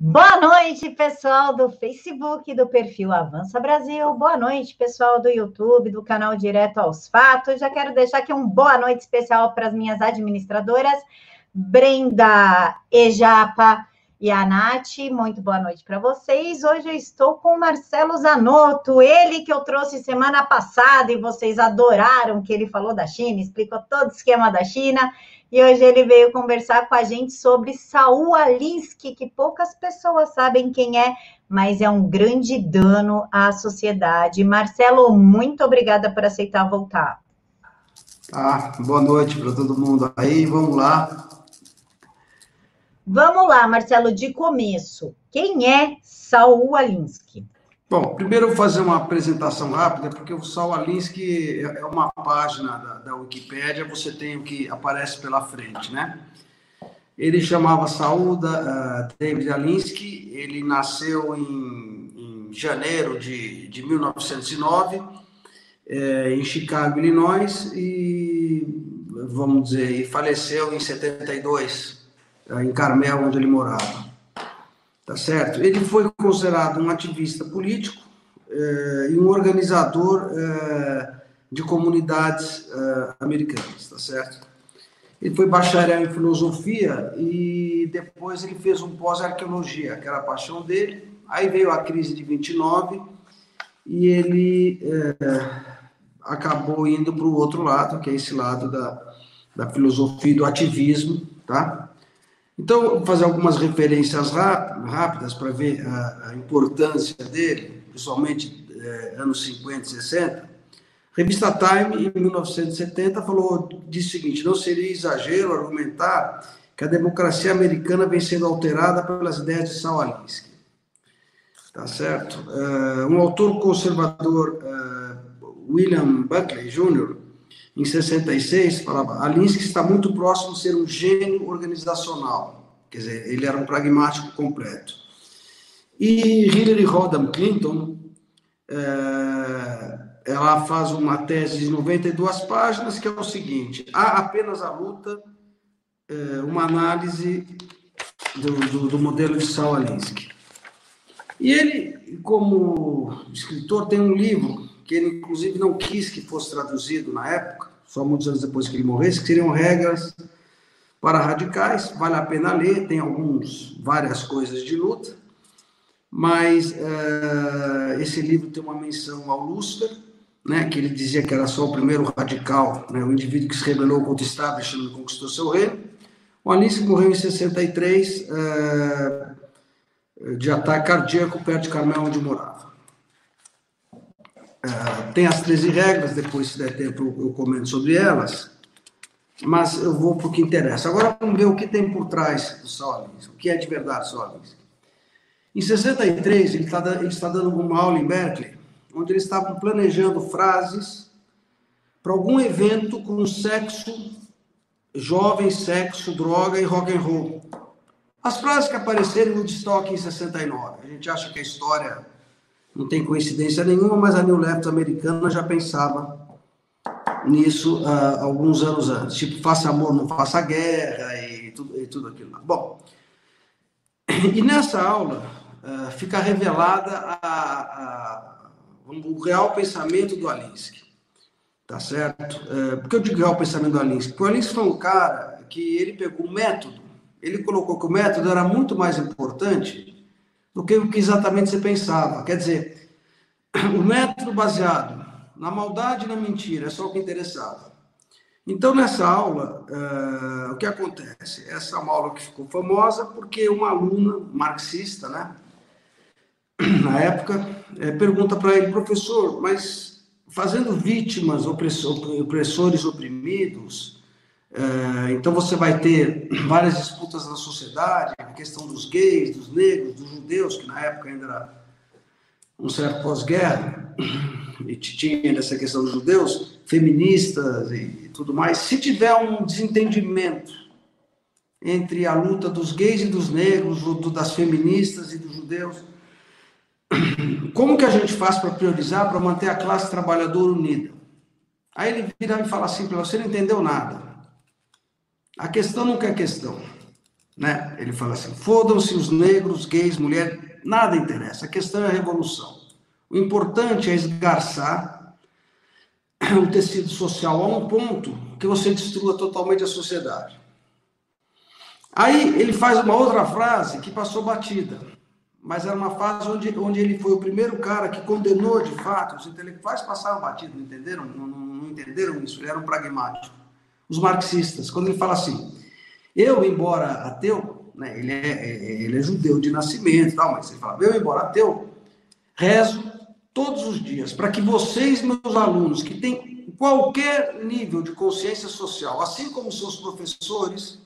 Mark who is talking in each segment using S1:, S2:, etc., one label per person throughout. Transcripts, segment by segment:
S1: Boa noite, pessoal do Facebook, do perfil Avança Brasil. Boa noite, pessoal do YouTube, do canal Direto aos Fatos. Já quero deixar aqui um boa noite especial para as minhas administradoras, Brenda Ejapa e a Nath. Muito boa noite para vocês. Hoje eu estou com o Marcelo Zanotto, ele que eu trouxe semana passada e vocês adoraram que ele falou da China, explicou todo o esquema da China. E hoje ele veio conversar com a gente sobre Saul Alinsky, que poucas pessoas sabem quem é, mas é um grande dano à sociedade. Marcelo, muito obrigada por aceitar voltar.
S2: Ah, boa noite para todo mundo aí, vamos lá.
S1: Vamos lá, Marcelo, de começo. Quem é Saul Alinsky?
S2: Bom, primeiro eu vou fazer uma apresentação rápida, porque o Saul Alinsky é uma página da, da Wikipédia, você tem o que aparece pela frente, né? Ele chamava Saul uh, David Alinsky, ele nasceu em, em janeiro de, de 1909, é, em Chicago, Illinois, e, vamos dizer, faleceu em 72, em Carmel, onde ele morava tá certo? Ele foi considerado um ativista político eh, e um organizador eh, de comunidades eh, americanas, tá certo? Ele foi bacharel em filosofia e depois ele fez um pós-arqueologia, que era a paixão dele. Aí veio a crise de 29 e ele acabou indo para o outro lado, que é esse lado da, da filosofia e do ativismo, tá? Então, vou fazer algumas referências rápidas para ver a, a, importância dele, principalmente é, anos 50 e 60. revista Time, em 1970, falou, disse o seguinte: não seria exagero argumentar que a democracia americana vem sendo alterada pelas ideias de Saul Alinsky. Tá certo? Uh, um autor conservador, uh, William Buckley Jr., em 66, falava: Alinsky está muito próximo de ser um gênio organizacional. Quer dizer, ele era um pragmático completo. E Hillary Rodham Clinton, é, ela faz uma tese de 92 páginas que é o seguinte: há apenas a luta, é, uma análise do, do, do modelo de Saul Alinsky. E ele, como escritor, tem um livro que ele inclusive não quis que fosse traduzido na época, só muitos anos depois que ele morresse, que seriam regras para radicais, vale a pena ler, tem alguns, várias coisas de luta, mas uh, esse livro tem uma menção ao Lúcifer, né, que ele dizia que era só o primeiro radical, né, o indivíduo que se rebelou contra o establishment e conquistou seu reino. O Alice morreu em 63 uh, eh, de ataque cardíaco perto de Carmel, onde morava. Uh, tem as 13 regras, depois, se der tempo, eu comento sobre elas, mas eu vou para o que interessa. Agora vamos ver o que tem por trás do Solins, o que é de verdade Solins. Em 63, ele está ele está dando uma aula em Berkeley, onde eles estavam planejando frases para algum evento com sexo, jovem, sexo, droga e rock and roll. As frases que apareceram no estoque em 69. A gente acha que a história não tem coincidência nenhuma, mas a New Left americana já pensava nisso uh, alguns anos antes. Tipo, faça amor, não faça guerra e tudo, e tudo aquilo lá. Bom, e nessa aula uh, fica revelada a, a, o real pensamento do Alinsky. Tá certo? Uh, por que eu digo real pensamento do Alinsky? Porque o Alinsky foi um cara que ele pegou o método, ele colocou que o método era muito mais importante do que o que exatamente você pensava. Quer dizer, o método baseado na maldade e na mentira é só o que interessava. Então, nessa aula, uh, o que acontece? Essa é uma aula que ficou famosa porque uma aluna marxista, né, na época, é, pergunta para ele, professor, mas fazendo vítimas, opressor, opressores oprimidos, é, então você vai ter várias disputas na sociedade, a questão dos gays, dos negros, dos judeus, que na época ainda era um certo pós-guerra, e tinha essa questão dos judeus, feministas e tudo mais. Se tiver um desentendimento entre a luta dos gays e dos negros, das feministas e dos judeus, como que a gente faz para priorizar, para manter a classe trabalhadora unida? Aí ele vira e fala assim para você não entendeu nada. A questão nunca é questão. Né? Ele fala assim: fodam-se os negros, gays, mulheres, nada interessa. A questão é a revolução. O importante é esgarçar o tecido social a um ponto que você destrua totalmente a sociedade. Aí ele faz uma outra frase que passou batida, mas era uma fase onde, onde ele foi o primeiro cara que condenou de fato. Os intelectuais passaram batido, não entenderam? Não, não, não entenderam isso, ele era um pragmático. Os marxistas, quando ele fala assim, eu, embora ateu, né, ele, é, é ele é judeu de nascimento, tal, mas ele fala, eu, embora ateu, rezo todos os dias para que vocês, meus alunos, que têm qualquer nível de consciência social, assim como seus professores,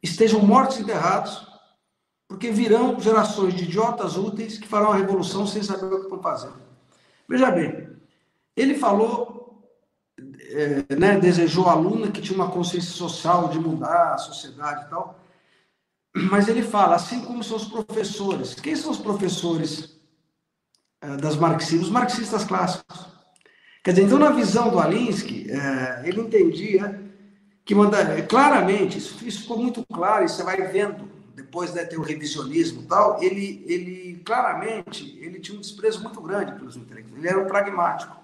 S2: estejam mortos e enterrados, porque virão gerações de idiotas úteis que farão a revolução sem saber o que estão fazendo. Veja bem, ele falou, é, né, desejou a aluna que tinha uma consciência social de mudar a sociedade e tal, mas ele fala, assim como seus professores. Quem são os professores das marxistas? Os marxistas clássicos. Quer dizer, então, na visão do Alinsky, é, ele entendia que manda, claramente, isso, ficou muito claro, e você vai vendo depois de né, ter o revisionismo e tal, ele, ele claramente ele tinha um desprezo muito grande pelos intelectuais. Ele era um pragmático.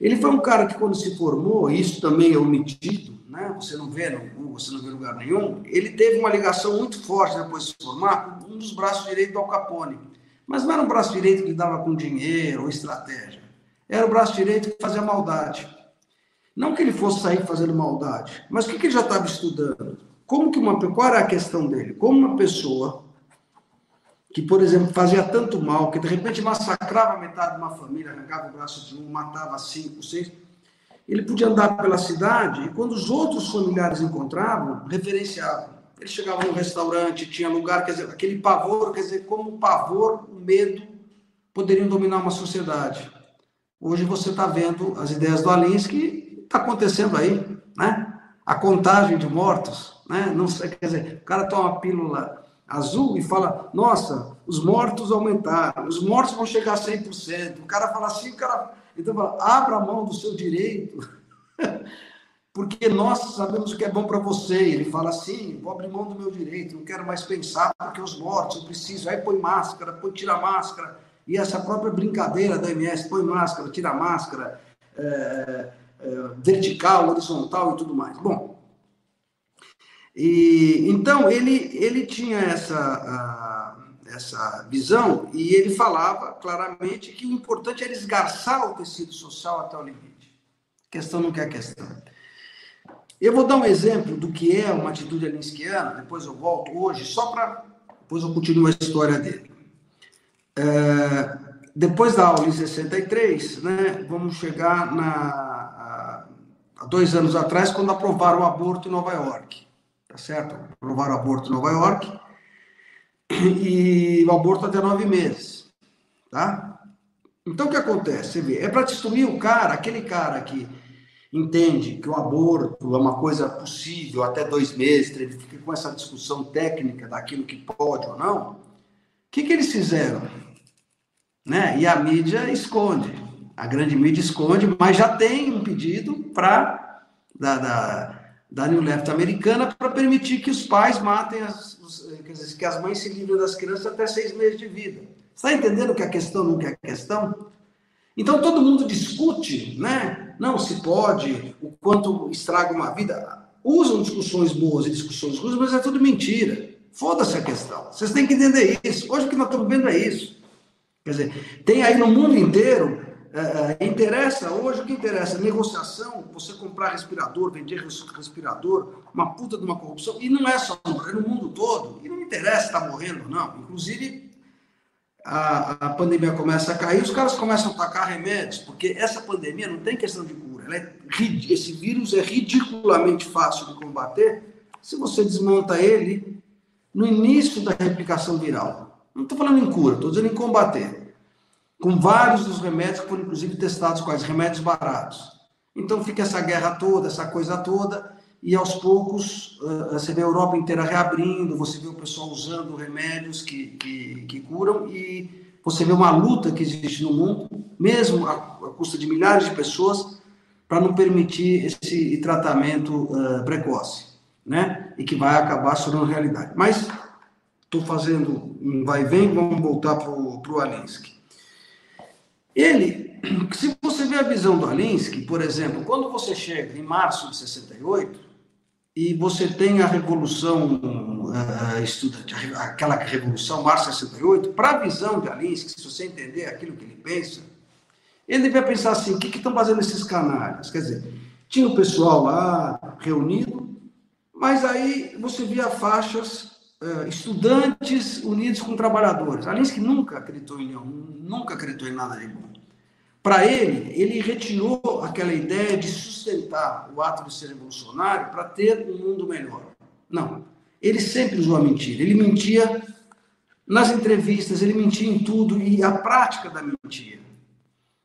S2: Ele foi um cara que, quando se formou, isso também é omitido, né? você não vê no você não vê lugar nenhum, ele teve uma ligação muito forte depois de se formar com um dos braços direitos do Al Capone. Mas não era um braço direito que dava com dinheiro ou estratégia. Era o braço direito que fazia maldade. Não que ele fosse sair fazendo maldade, mas o que, que ele já estava estudando? Como que uma qual era a questão dele? Como uma pessoa que, por exemplo, fazia tanto mal, que de repente massacrava metade de uma família, arrancava o braço de um, matava cinco, seis, ele podia andar pela cidade e quando os outros familiares encontravam, referenciavam. Ele chegava num restaurante, tinha lugar, quer dizer, aquele pavor, quer dizer, como o pavor, o medo poderiam dominar uma sociedade. Hoje você está vendo as ideias do Alinsky, está acontecendo aí, né? A contagem de mortos, né? Não sei, quer dizer, o cara toma uma pílula azul e fala: Nossa, os mortos aumentaram, os mortos vão chegar a 100%. O cara fala assim, o cara. Então fala: abra a mão do seu direito, porque nós sabemos o que é bom para você. Ele fala assim: vou abrir mão do meu direito, não quero mais pensar, porque os mortos, eu preciso. Aí põe máscara, põe, tira a máscara. E essa própria brincadeira da MS, põe máscara, tira a máscara, é, é, vertical, horizontal e tudo mais. Bom, e, então, ele, ele tinha essa, essa visão e ele falava claramente que o importante era esgarçar o tecido social até o limite. A questão não quer questão. Eu vou dar um exemplo do que é uma atitude alinskiana, depois eu volto hoje, só para. Depois eu continuo a história dele. É, depois da aula em 63, né, vamos chegar na, há dois anos atrás, quando aprovaram o aborto em Nova York tá certo? Aprovaram o aborto em Nova York e o aborto até nove meses, tá? Então o que acontece? Você vê, é para destruir o cara, aquele cara que entende que o aborto é uma coisa possível até dois meses, ele fica com essa discussão técnica daquilo que pode ou não. O que, que eles fizeram? Né? E a mídia esconde, a grande mídia esconde, mas já tem um pedido para da, da da New Left americana para permitir que os pais matem as, os, quer dizer, que as mães se livrem das crianças até seis meses de vida. Está entendendo que a questão não é questão? Então todo mundo discute, né? Não se pode, o quanto estraga uma vida. Usam discussões boas e discussões ruins, mas é tudo mentira. Foda-se a questão. Vocês têm que entender isso. Hoje o que nós estamos vendo é isso. Quer dizer, tem aí no mundo inteiro é, é, interessa, hoje o que interessa? Negociação, você comprar respirador, vender respirador, uma puta de uma corrupção, e não é só é no mundo todo, e não interessa estar morrendo, não. Inclusive, a, a pandemia começa a cair, os caras começam a atacar remédios, porque essa pandemia não tem questão de cura, é, esse vírus é ridiculamente fácil de combater se você desmonta ele no início da replicação viral. Não estou falando em cura, estou dizendo em combater com vários dos remédios que foram inclusive testados quais remédios baratos. Então fica essa guerra toda, essa coisa toda, e aos poucos uh, você vê a Europa inteira reabrindo, você vê o pessoal usando remédios que, que, que curam, e você vê uma luta que existe no mundo, mesmo a, a custa de milhares de pessoas, para não permitir esse tratamento uh, precoce. Né? E que vai acabar se realidade. Mas estou fazendo um vai e vem, vamos voltar para o Alinsky. Ele, se você vê a visão do Alinsky, por exemplo, quando você chega em março de 68 e você tem a revolução uh, aquela revolução março de 68, para a visão de Alinsky, se você entender aquilo que ele pensa, ele devia pensar assim: o que, estão fazendo esses canalhas? Quer dizer, tinha o pessoal lá reunido, mas aí você via faixas uh, estudantes unidos com trabalhadores. Alinsky nunca acreditou em nenhum, nunca acreditou em nada de bom. Para ele, ele retirou aquela ideia de sustentar o ato de ser revolucionário para ter um mundo melhor. Não. Ele sempre usou a mentira. Ele mentia nas entrevistas, ele mentia em tudo e a prática da mentira.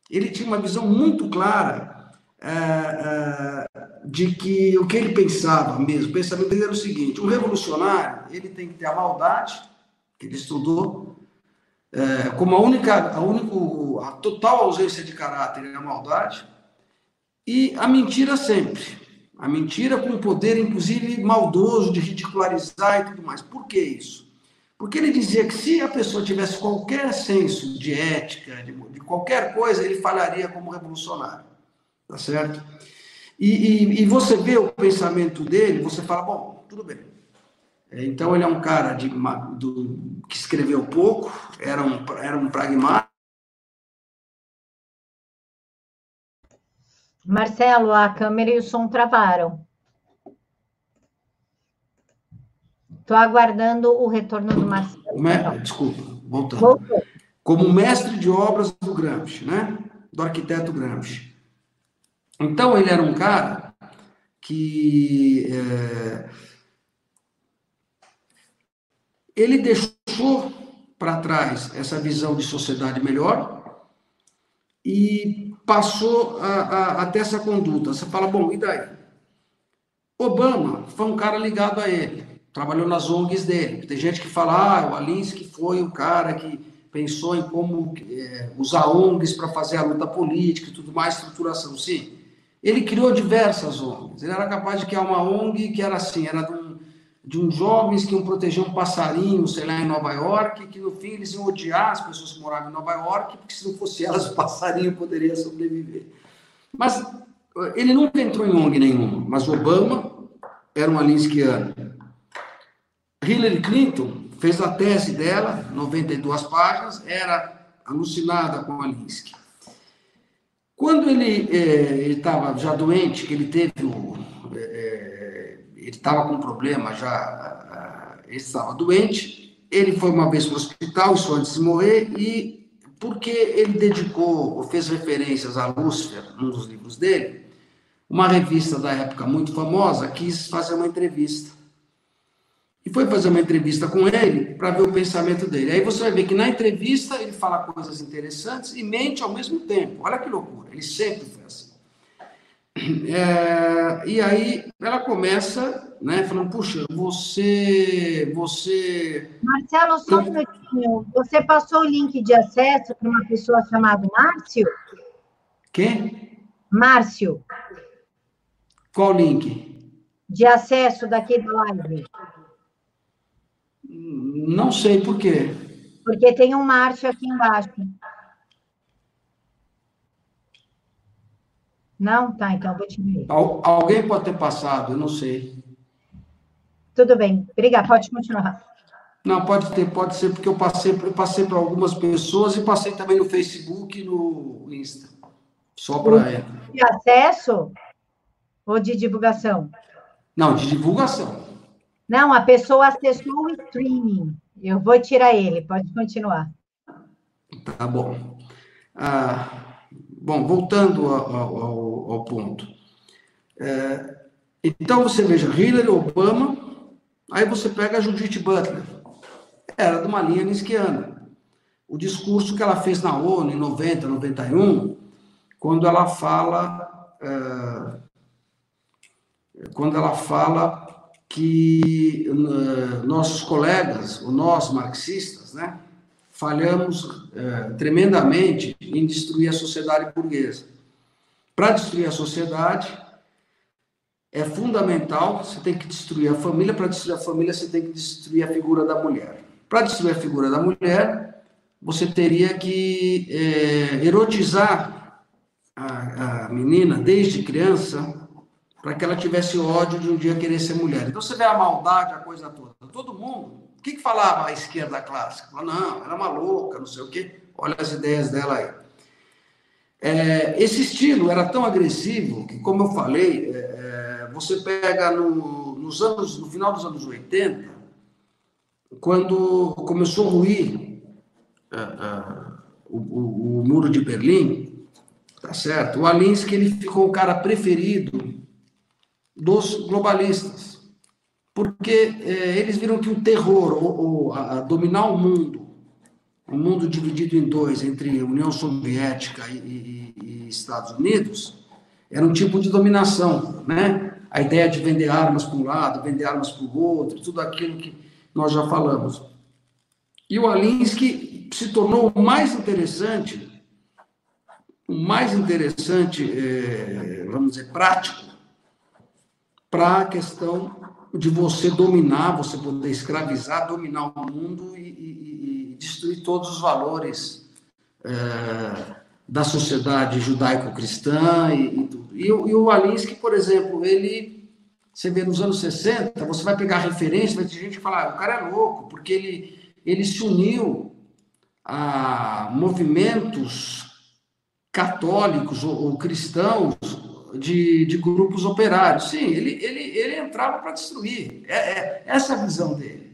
S2: Ele tinha uma visão muito clara é, é, de que o que ele pensava mesmo, o pensamento dele era o seguinte: um revolucionário ele tem que ter a maldade que ele estudou, é, como a única, a, único, a total ausência de caráter é a maldade, e a mentira sempre. A mentira com poder, inclusive, maldoso de ridicularizar e tudo mais. Por que isso? Porque ele dizia que se a pessoa tivesse qualquer senso de ética, de, de qualquer coisa, ele falharia como revolucionário. Tá certo? E, e, e, você vê o pensamento dele, você fala, bom, tudo bem. Então ele é um cara de, do, que escreveu pouco, era um, era um pragmático.
S1: Marcelo, a câmera e o som travaram. Estou aguardando o retorno do Marcelo.
S2: Me... Desculpa, voltando. Voltou. Como mestre de obras do Gramsci, né? Do arquiteto Gramsci. Então, ele era um cara que. É ele deixou para trás essa visão de sociedade melhor e passou a, a, a ter essa conduta. Você fala, bom, e daí? Obama foi um cara ligado a ele, trabalhou nas ONGs dele. Tem gente que fala, ah, o Alinsky foi o cara que pensou em como é, usar ONGs para fazer a luta política e tudo mais, estruturação. Sim, ele criou diversas ONGs. Ele era capaz de criar uma ONG que era assim, era de de uns jovens que iam proteger um passarinho, sei lá, em Nova York, que no fim eles iam odiar as pessoas que moravam em Nova York, porque se não fosse elas, o passarinho poderia sobreviver. Mas eh, ele nunca entrou em ONG nenhuma, mas Obama era um alinskiano. Hillary Clinton fez a tese dela, 92 páginas, era alucinada com a Alinsky. Quando ele eh, estava já doente, que ele teve o, ele estava com um problema já, ele estava doente, ele foi uma vez para o hospital, isso antes de morrer, e porque ele dedicou, ou fez referências a Lúcifer, num dos livros dele, uma revista da época muito famosa quis fazer uma entrevista. E foi fazer uma entrevista com ele para ver o pensamento dele. Aí você vai ver que na entrevista ele fala coisas interessantes e mente ao mesmo tempo. Olha que loucura, ele sempre foi assim. É, e aí ela começa, né, falando, puxa, você, você...
S1: Marcelo, só um minutinho. Você passou o link de acesso para uma pessoa chamada Márcio?
S2: Quem?
S1: Márcio.
S2: Qual link?
S1: De acesso daqui da live.
S2: Não sei por quê.
S1: Porque tem um Márcio aqui embaixo. Não? Tá, então vou te ver.
S2: Al alguém pode ter passado, eu não sei.
S1: Tudo bem. Obrigada, pode continuar.
S2: Não, pode ter, pode ser, porque eu passei, eu passei para algumas pessoas e passei também no Facebook e no Insta. Só para ela.
S1: De acesso ou de divulgação?
S2: Não, de divulgação.
S1: Não, a pessoa acessou o streaming. Eu vou tirar ele, pode continuar.
S2: Tá bom. Ah, Bom, voltando ao, ao, ao ponto. É, então você veja Hillary, Obama, aí você pega a Judith Butler, era de uma linha nisquiana. O discurso que ela fez na ONU em 90, 91, quando ela fala, é, quando ela fala que uh, nossos colegas, nós marxistas, né, falhamos é, tremendamente em destruir a sociedade burguesa. Para destruir a sociedade, é fundamental, você tem que destruir a família, para destruir a família você tem que destruir a figura da mulher. Para destruir a figura da mulher, você teria que é, erotizar a, a menina desde criança para que ela tivesse ódio de um dia querer ser mulher. Então você vê a maldade, a coisa toda. Todo mundo, o que, que falava a esquerda clássica? Falava, não, ela é uma louca, não sei o quê. Olha as ideias dela aí. É, esse estilo era tão agressivo que, como eu falei, é, é você pega no, nos anos, no final dos anos 80, quando começou a ruir é, o, o, o, muro de Berlim, tá certo? O Alinsky ele ficou o cara preferido dos globalistas, porque é, eles viram que o terror, ou, ou a, a dominar o mundo, o mundo dividido em dois, entre União Soviética e, e, e, Estados Unidos, era um tipo de dominação, né? A ideia de vender armas para um lado, vender armas para o outro, tudo aquilo que nós já falamos. E o Alinsky se tornou o mais interessante, o mais interessante, é, vamos dizer, prático, para a questão de você dominar, você poder escravizar, dominar o mundo e, e, e destruir todos os valores é, da sociedade judaico-cristã e, e tudo. E, e o Alinsky, por exemplo, ele, você vê nos anos 60, você vai pegar referência, vai ter gente que fala, ah, o cara é louco, porque ele, ele se uniu a movimentos católicos ou, ou cristãos de, de grupos operários. Sim, ele, ele, ele entrava para destruir. É, é, essa é a visão dele.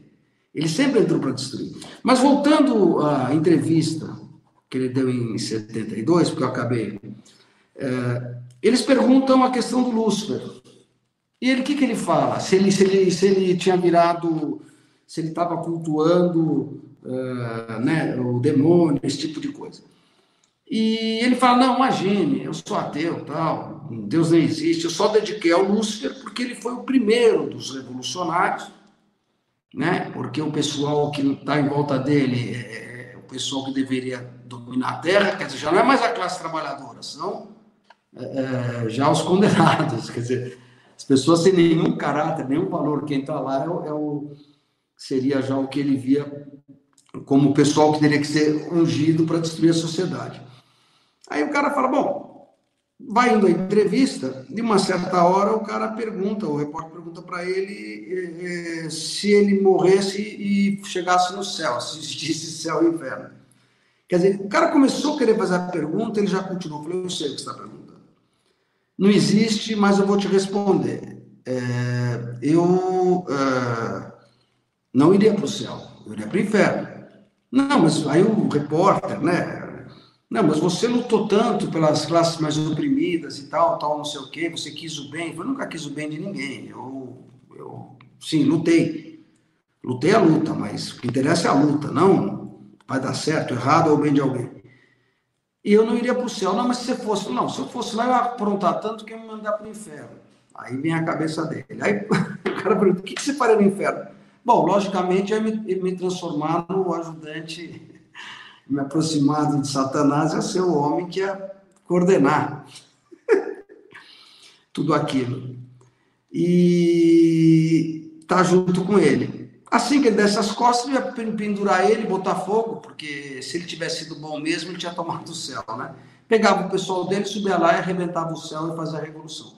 S2: Ele sempre entrou para destruir. Mas voltando à entrevista que ele deu em 72, porque eu acabei. É, eles perguntam a questão do Lúcifer. E ele, o que, que ele fala? Se ele, se, ele, se ele tinha virado, se ele estava cultuando uh, né, o demônio, esse tipo de coisa. E ele fala: Não, imagine, eu sou ateu, tal, Deus não existe. Eu só dediquei ao Lúcifer porque ele foi o primeiro dos revolucionários, né? Porque o pessoal que está em volta dele é, é o pessoal que deveria dominar a terra, quer dizer, já não é mais a classe trabalhadora, são é, é já os condenados, quer dizer, as pessoas sem nenhum caráter, nenhum valor. Quem está lá é o, é o, seria já o que ele via como o pessoal que teria que ser ungido para destruir a sociedade. Aí o cara fala, bom, vai indo à entrevista, de uma certa hora o cara pergunta, o repórter pergunta para ele eh, se ele morresse e chegasse no céu, se existisse céu e inferno. Quer dizer, o cara começou a querer fazer a pergunta, ele já continuou, falou, eu sei o que você está perguntando. Não existe, mas eu vou te responder. É, eu é, não iria para o céu, eu iria para o inferno. Não, mas aí o repórter, né, não, mas você lutou tanto pelas classes mais oprimidas e tal, tal, não sei o quê, você quis o bem. Eu nunca quis o bem de ninguém. Eu, eu sim, lutei. Lutei a luta, mas o que interessa é a luta, não vai dar certo, errado ou bem de alguém. E eu não iria para o céu. Não, mas se você fosse, não, se eu fosse lá, eu ia aprontar tanto que ia me mandar para o inferno. Aí vem a cabeça dele. Aí o cara pergunta: o que, que você faria no inferno? Bom, logicamente, é me, me transformar no ajudante me aproximado de Satanás é ser o homem que ia coordenar tudo aquilo. E tá junto com ele. Assim que ele desse as costas, ia pendurar ele, botar fogo, porque se ele tivesse sido bom mesmo, ele tinha tomado o céu, né? Pegava o pessoal dele, subia lá e arrebentava o céu e fazia a revolução.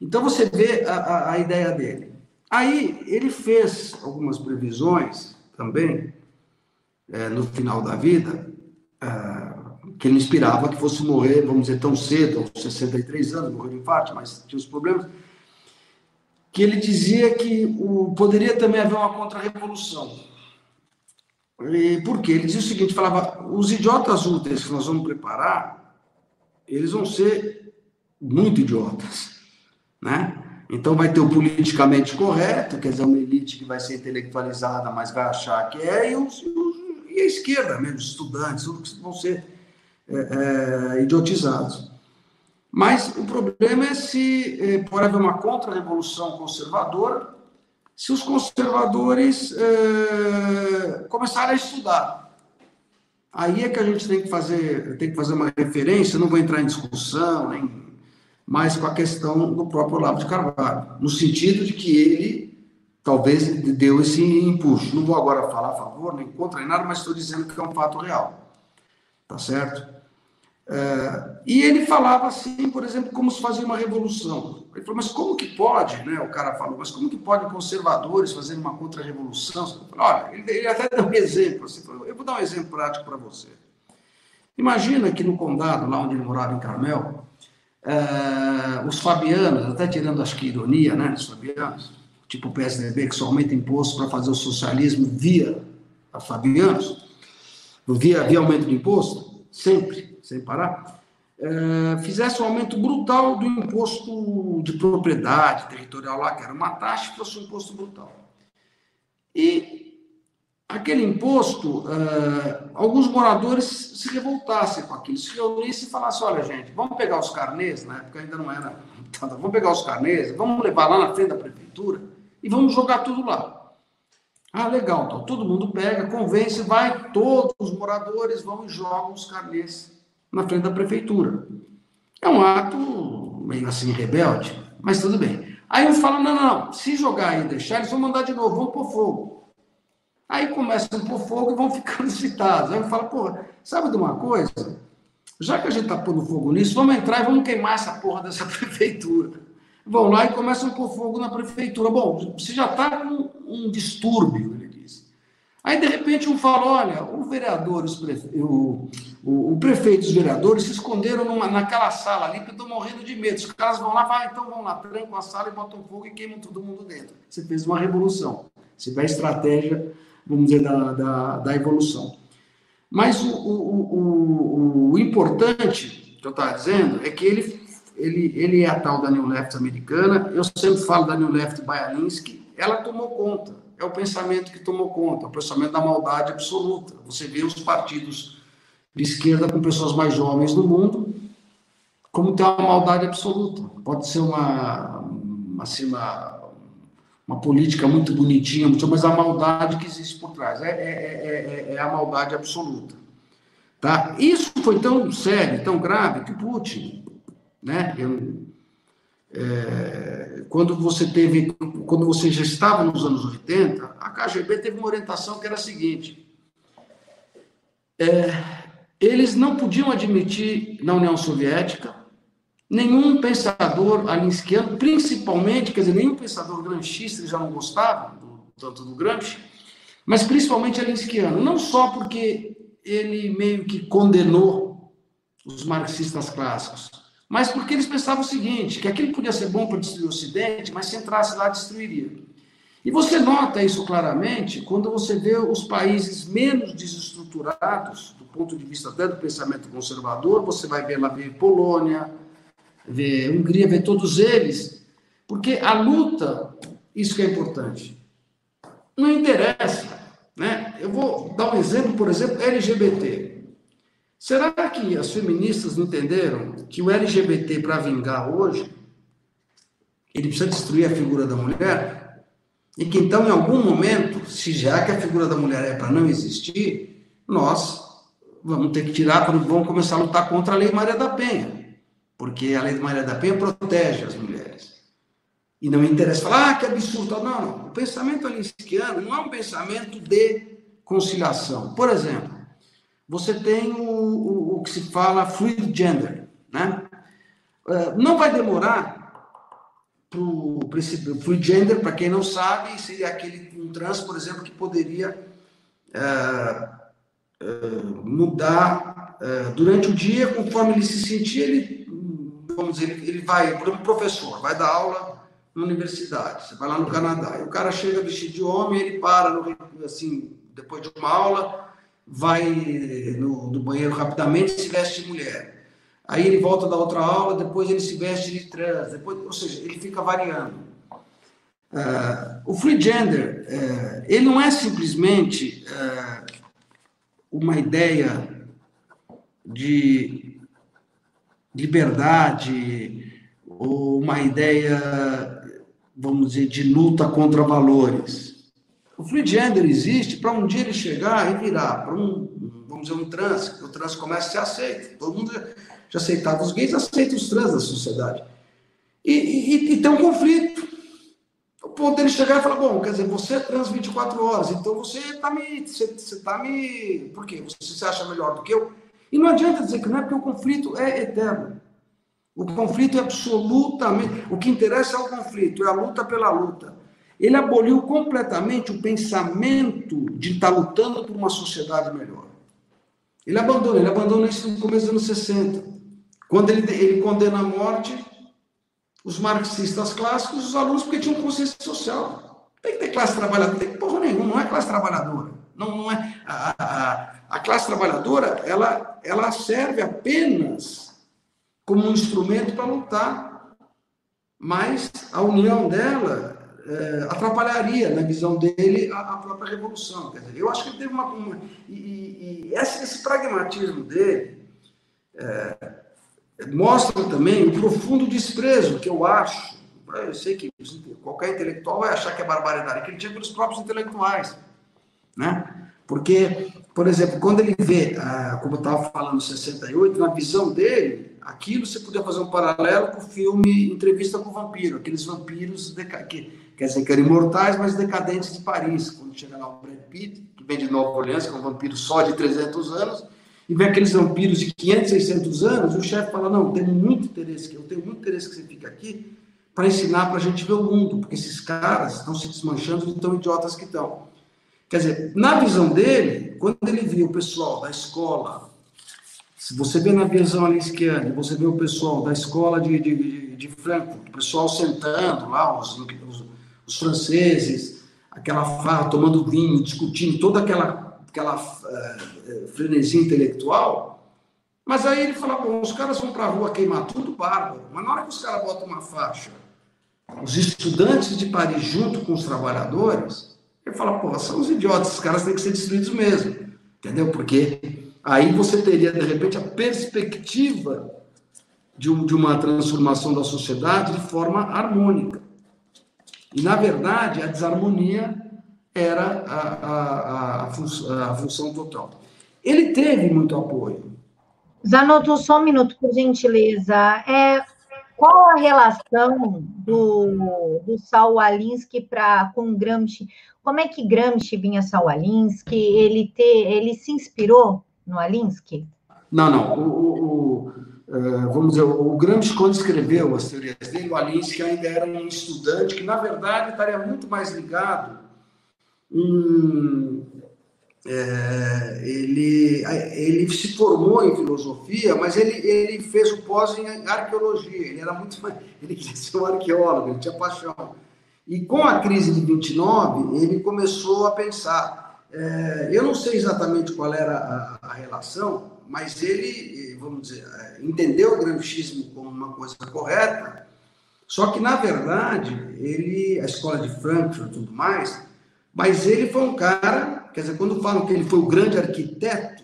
S2: Então você vê a, a, a ideia dele. Aí ele fez algumas previsões também, é, no final da vida, é, que ele inspirava que fosse morrer, vamos dizer, tão cedo, aos 63 anos, morreu de infarto, mas tinha os problemas, que ele dizia que o, poderia também haver uma contra-revolução. Por quê? Ele dizia o seguinte, falava, os idiotas úteis que nós vamos preparar, eles vão ser muito idiotas, né? Então vai ter o politicamente correto, quer dizer, uma elite que vai ser intelectualizada, mas vai achar que é, e os, os e a esquerda mesmo, estudantes, tudo que vão ser é, é, idiotizados. Mas o problema é se é, pode haver uma contra-revolução conservadora se os conservadores é, começarem a estudar. Aí é que a gente tem que fazer, tem que fazer uma referência, não vou entrar em discussão, nem mas com a questão do próprio Olavo de Carvalho, no sentido de que ele talvez deu esse impulso. Não vou agora falar a favor nem contra nem nada, mas estou dizendo que é um fato real. Tá certo? É, e ele falava assim, por exemplo, como se fazia uma revolução. Ele falou, mas como que pode, né? O cara falou, mas como que pode conservadores fazer uma contra-revolução? Olha, ele, ele, até deu um exemplo. Assim, eu vou dar um exemplo prático para você. Imagina que no condado, lá onde ele morava em Carmel, é, os fabianos, até tirando acho que ironia, né, os fabianos, tipo o PSDB, que só aumenta imposto para fazer o socialismo via a fabianos, via, via aumento de imposto, sempre, sem parar, é, fizesse um aumento brutal do imposto de propriedade territorial lá, que era uma taxa, fosse um imposto brutal. E aquele imposto, uh, alguns moradores se revoltassem com aquilo, se reunissem e falassem, olha gente, vamos pegar os carnês, na época ainda não era, vamos pegar os carnês, vamos levar lá na frente da prefeitura e vamos jogar tudo lá. Ah, legal, então todo mundo pega, convence, vai, todos os moradores vão e jogam os carnês na frente da prefeitura. É um ato meio assim rebelde, mas tudo bem. Aí um fala, não, não, não, se jogar e deixar, eles vão mandar de novo, vão pôr fogo. Aí começam a pôr fogo e vão ficando excitados. Aí eu falo, porra, sabe de uma coisa? Já que a gente está pondo fogo nisso, vamos entrar e vamos queimar essa porra dessa prefeitura. Vão lá e começam a pôr fogo na prefeitura. Bom, você já está com um distúrbio, ele diz. Aí, de repente, um fala: olha, o vereador, prefe... o, o, o, prefeito e os vereadores se esconderam numa, naquela sala ali, porque estão morrendo de medo. Os caras vão lá, vai, então vão lá, trancam a sala e botam fogo e queimam todo mundo dentro. Você fez uma revolução. Você vê a estratégia vamos dizer, da, da, da evolução. Mas o, o, o importante que eu estava dizendo é que ele, ele, ele é a tal da New Left americana, eu sempre falo da New Left Baianinski, ela tomou conta, é o pensamento que tomou conta, o pensamento da maldade absoluta. Você vê os partidos de esquerda com pessoas mais jovens no mundo, como tem uma maldade absoluta. Pode ser uma, assim, uma uma política muito bonitinha, mas a maldade que existe por trás. É, é, é, é, a maldade absoluta. Tá? Isso foi tão sério, tão grave, que Putin, né, eu, é, quando você teve, quando você já estava nos anos 80, a KGB teve uma orientação que era a seguinte: é, eles não podiam admitir na União Soviética Nenhum pensador alinskiano, principalmente, quer dizer, nenhum pensador gramscista, já não gostava do, tanto do Gramsci, mas principalmente alinskiano. Não só porque ele meio que condenou os marxistas clássicos, mas porque eles pensavam o seguinte, que aquilo podia ser bom para destruir o Ocidente, mas se entrasse lá, destruiria. E você nota isso claramente quando você vê os países menos desestruturados, do ponto de vista até do pensamento conservador, você vai ver lá ver Polônia, ver Hungria, ver todos eles, porque a luta, isso que é importante, não interessa. Né? Eu vou dar um exemplo, por exemplo, LGBT. Será que as feministas não entenderam que o LGBT, para vingar hoje, ele precisa destruir a figura da mulher? E que então, em algum momento, se já que a figura da mulher é para não existir, nós vamos ter que tirar, vamos começar a lutar contra a Lei Maria da Penha porque a lei Maria da Penha protege as mulheres. E não interessa falar, ah, que absurdo. Não, não. O pensamento alinskiano não é um pensamento de conciliação. Por exemplo, você tem o, o, o que se fala fluid gender. Né? Uh, não vai demorar para o fluid gender, para quem não sabe, seria aquele um trans, por exemplo, que poderia uh, uh, mudar durante o dia, conforme ele se sentir, ele vamos dizer, ele vai, por exemplo, professor, vai dar aula na universidade, você vai lá no Canadá, e o cara chega vestido de homem, ele para, no, assim, depois de uma aula, vai no, no banheiro rapidamente e se veste de mulher. Aí ele volta da outra aula, depois ele se veste de trans, depois, ou seja, ele fica variando. Uh, o free gender, uh, ele não é simplesmente uh, uma ideia de liberdade ou uma ideia, vamos dizer, de luta contra valores. O gender existe para um dia ele chegar e virar para um, vamos dizer, um trans, que o trans começa a ser aceito. Todo mundo já aceitava os gays, aceita os trans da sociedade. E, e, e tem um conflito. O ponto dele chegar e falar, bom, quer dizer, você é trans 24 horas, então você está me. Você, você tá me. Por quê? Você se acha melhor do que eu? E não adianta dizer que não é porque o conflito é eterno. O conflito é absolutamente. O que interessa é o conflito, é a luta pela luta. Ele aboliu completamente o pensamento de estar lutando por uma sociedade melhor. Ele abandona, ele abandona isso no começo dos anos 60. Quando ele, ele condena a morte, os marxistas clássicos, os alunos, porque tinham consciência social. Tem que ter classe trabalhadora, tem porra nenhuma, não é classe trabalhadora. Não, não é. A, a, a classe trabalhadora, ela, ela serve apenas como um instrumento para lutar. Mas a união dela é, atrapalharia, na visão dele, a, a, própria revolução. Quer dizer, eu acho que ele teve uma. uma e, e esse, esse, pragmatismo dele é, mostra também o profundo desprezo que eu acho. Eu sei que qualquer intelectual vai achar que é barbaridade, que ele tinha pelos próprios intelectuais. Né? Porque, por exemplo, quando ele vê, ah, como eu estava falando, 68, na visão dele, aquilo você podia fazer um paralelo com o filme Entrevista com o Vampiro, aqueles vampiros que, quer dizer, que eram imortais, mas decadentes de Paris. Quando chega lá o Brad Pitt, que vem de Nova Orleans, que é um vampiro só de 300 anos, e vê aqueles vampiros de 500, 600 anos, o chefe fala, não, tenho muito interesse, eu tenho muito interesse que você fique aqui para ensinar para a gente ver o mundo, porque esses caras estão se desmanchando de tão idiotas que estão. Quer dizer, na visão dele, quando ele viu o pessoal da escola, se você vê na visão alinciana, você vê o pessoal da escola de, de, de Frankfurt, o pessoal sentando lá, os, os, os franceses, aquela farra, tomando vinho, discutindo toda aquela, aquela uh, frenesia intelectual, mas aí ele fala, bom, os caras vão para a rua queimar tudo, bárbaro, mas na hora que os caras botam uma faixa, os estudantes de Paris junto com os trabalhadores, ele fala, pô, são os idiotas, esses caras têm que ser destruídos mesmo. Entendeu? Porque aí você teria, de repente, a perspectiva de uma transformação da sociedade de forma harmônica. E, na verdade, a desarmonia era a, a, a, função, a função total. Ele teve muito apoio.
S1: Zanotto, só um minuto, por gentileza. É, qual a relação do, do Saul Alinsky pra, com Gramsci? Como é que Gramsci vinha Saul Alinsky? Ele, te, ele se inspirou no Alinsky?
S2: Não, não. O, o, vamos dizer, o Gramsci, quando escreveu as teorias dele, o Alinsky ainda era um estudante que, na verdade, estaria muito mais ligado é, ele, ele se formou em filosofia, mas ele, ele fez o pós em arqueologia. Ele era muito ele queria ser um arqueólogo, ele tinha paixão. E com a crise de 29, ele começou a pensar. É, eu não sei exatamente qual era a, a, relação, mas ele, vamos dizer, é, entendeu o gramscismo como uma coisa correta. Só que na verdade, ele, a escola de Frankfurt e tudo mais, mas ele foi um cara Quer dizer, quando falam que ele foi o grande arquiteto,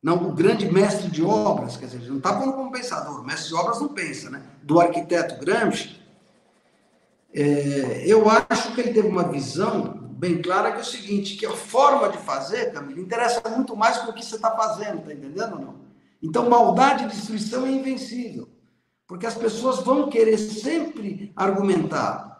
S2: não o grande mestre de obras, quer dizer, não está falando como pensador, o mestre de obras não pensa, né? Do arquiteto Gramsci, é, eu acho que ele teve uma visão bem clara que é o seguinte, que a forma de fazer, Camila, interessa muito mais do que você está fazendo, tá entendendo ou não? Então, maldade e destruição é invencível, porque as pessoas vão querer sempre argumentar,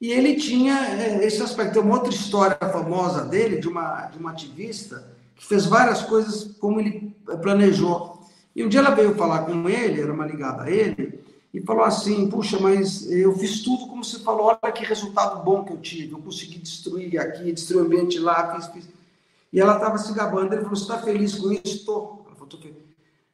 S2: e ele tinha é, esse aspecto. Tem uma outra história famosa dele, de uma, de uma ativista, que fez várias coisas como ele planejou. E um dia ela veio falar com ele, era uma ligada a ele, e falou assim: Puxa, mas eu fiz tudo como você falou, olha que resultado bom que eu tive. Eu consegui destruir aqui, destruir o ambiente lá, fiz, fiz. E ela estava se gabando. Ele falou: Você está feliz com isso? Estou.